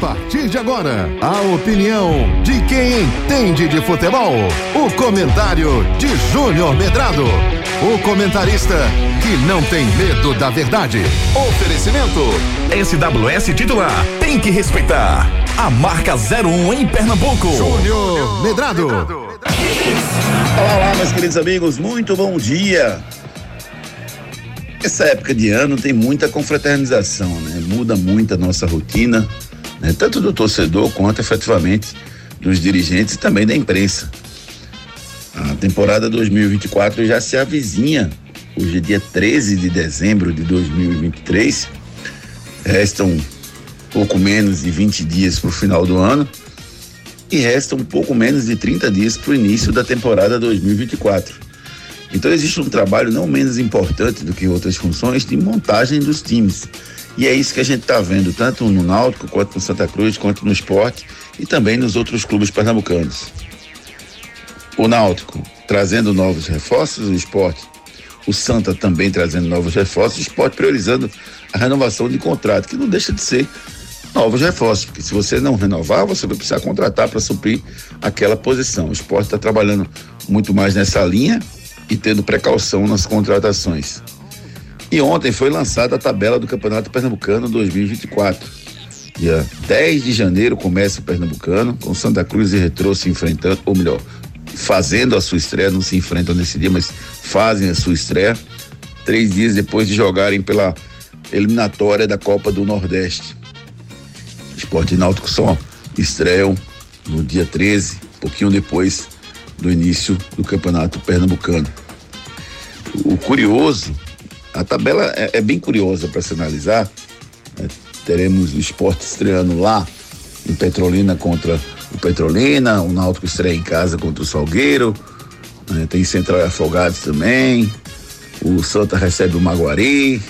partir de agora, a opinião de quem entende de futebol. O comentário de Júnior Medrado. O comentarista que não tem medo da verdade. Oferecimento SWS titular. Tem que respeitar. A marca 01 em Pernambuco. Júnior Medrado. Olá, olá, meus queridos amigos, muito bom dia. Essa época de ano tem muita confraternização, né? Muda muito a nossa rotina, né? tanto do torcedor quanto efetivamente dos dirigentes e também da imprensa. A temporada 2024 já se avizinha. Hoje é dia 13 de dezembro de 2023. Restam pouco menos de 20 dias para o final do ano e restam pouco menos de 30 dias para o início da temporada 2024. Então existe um trabalho não menos importante do que outras funções de montagem dos times. E é isso que a gente está vendo, tanto no Náutico, quanto no Santa Cruz, quanto no esporte e também nos outros clubes pernambucanos. O Náutico trazendo novos reforços, o esporte, o Santa também trazendo novos reforços, o esporte priorizando a renovação de contrato, que não deixa de ser novos reforços, porque se você não renovar, você vai precisar contratar para suprir aquela posição. O esporte está trabalhando muito mais nessa linha e tendo precaução nas contratações. E ontem foi lançada a tabela do Campeonato Pernambucano 2024. Dia 10 de janeiro começa o Pernambucano, com Santa Cruz e Retrô se enfrentando, ou melhor, fazendo a sua estreia, não se enfrentam nesse dia, mas fazem a sua estreia, três dias depois de jogarem pela eliminatória da Copa do Nordeste. Esporte e Náutico só estreiam no dia 13, pouquinho depois do início do Campeonato Pernambucano. O curioso, a tabela é, é bem curiosa para se analisar. Né? Teremos o esporte estreando lá em Petrolina contra o Petrolina, o Náutico estreia em casa contra o Salgueiro, né? tem Central e Afogados também, o Santa recebe o Maguari,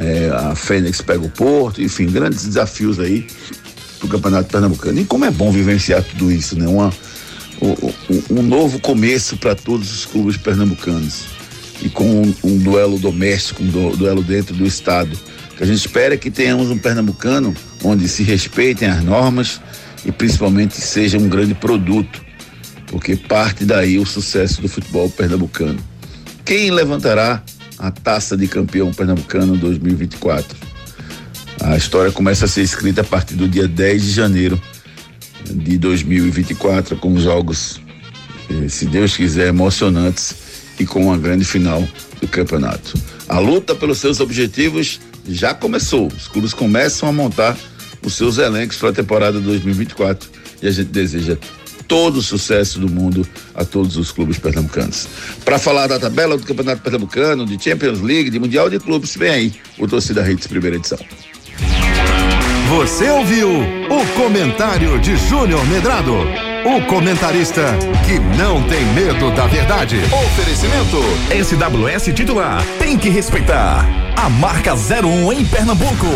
é, a Fênix pega o Porto, enfim, grandes desafios aí pro Campeonato Pernambucano. E como é bom vivenciar tudo isso, né? Uma, um, um novo começo para todos os clubes pernambucanos. E com um, um duelo doméstico, um du, duelo dentro do estado. Que a gente espera que tenhamos um pernambucano onde se respeitem as normas e principalmente seja um grande produto, porque parte daí o sucesso do futebol pernambucano. Quem levantará a taça de campeão pernambucano 2024? A história começa a ser escrita a partir do dia 10 de janeiro de 2024 com jogos, eh, se Deus quiser, emocionantes e com uma grande final do campeonato. A luta pelos seus objetivos já começou. Os clubes começam a montar os seus elencos para a temporada 2024 e a gente deseja todo o sucesso do mundo a todos os clubes pernambucanos. Para falar da tabela do Campeonato Pernambucano, de Champions League, de Mundial de Clubes, vem aí o Torcida Redes primeira edição. Você ouviu o comentário de Júnior Medrado, o comentarista que não tem medo da verdade. Oferecimento SWS titular. Tem que respeitar. A marca 01 em Pernambuco.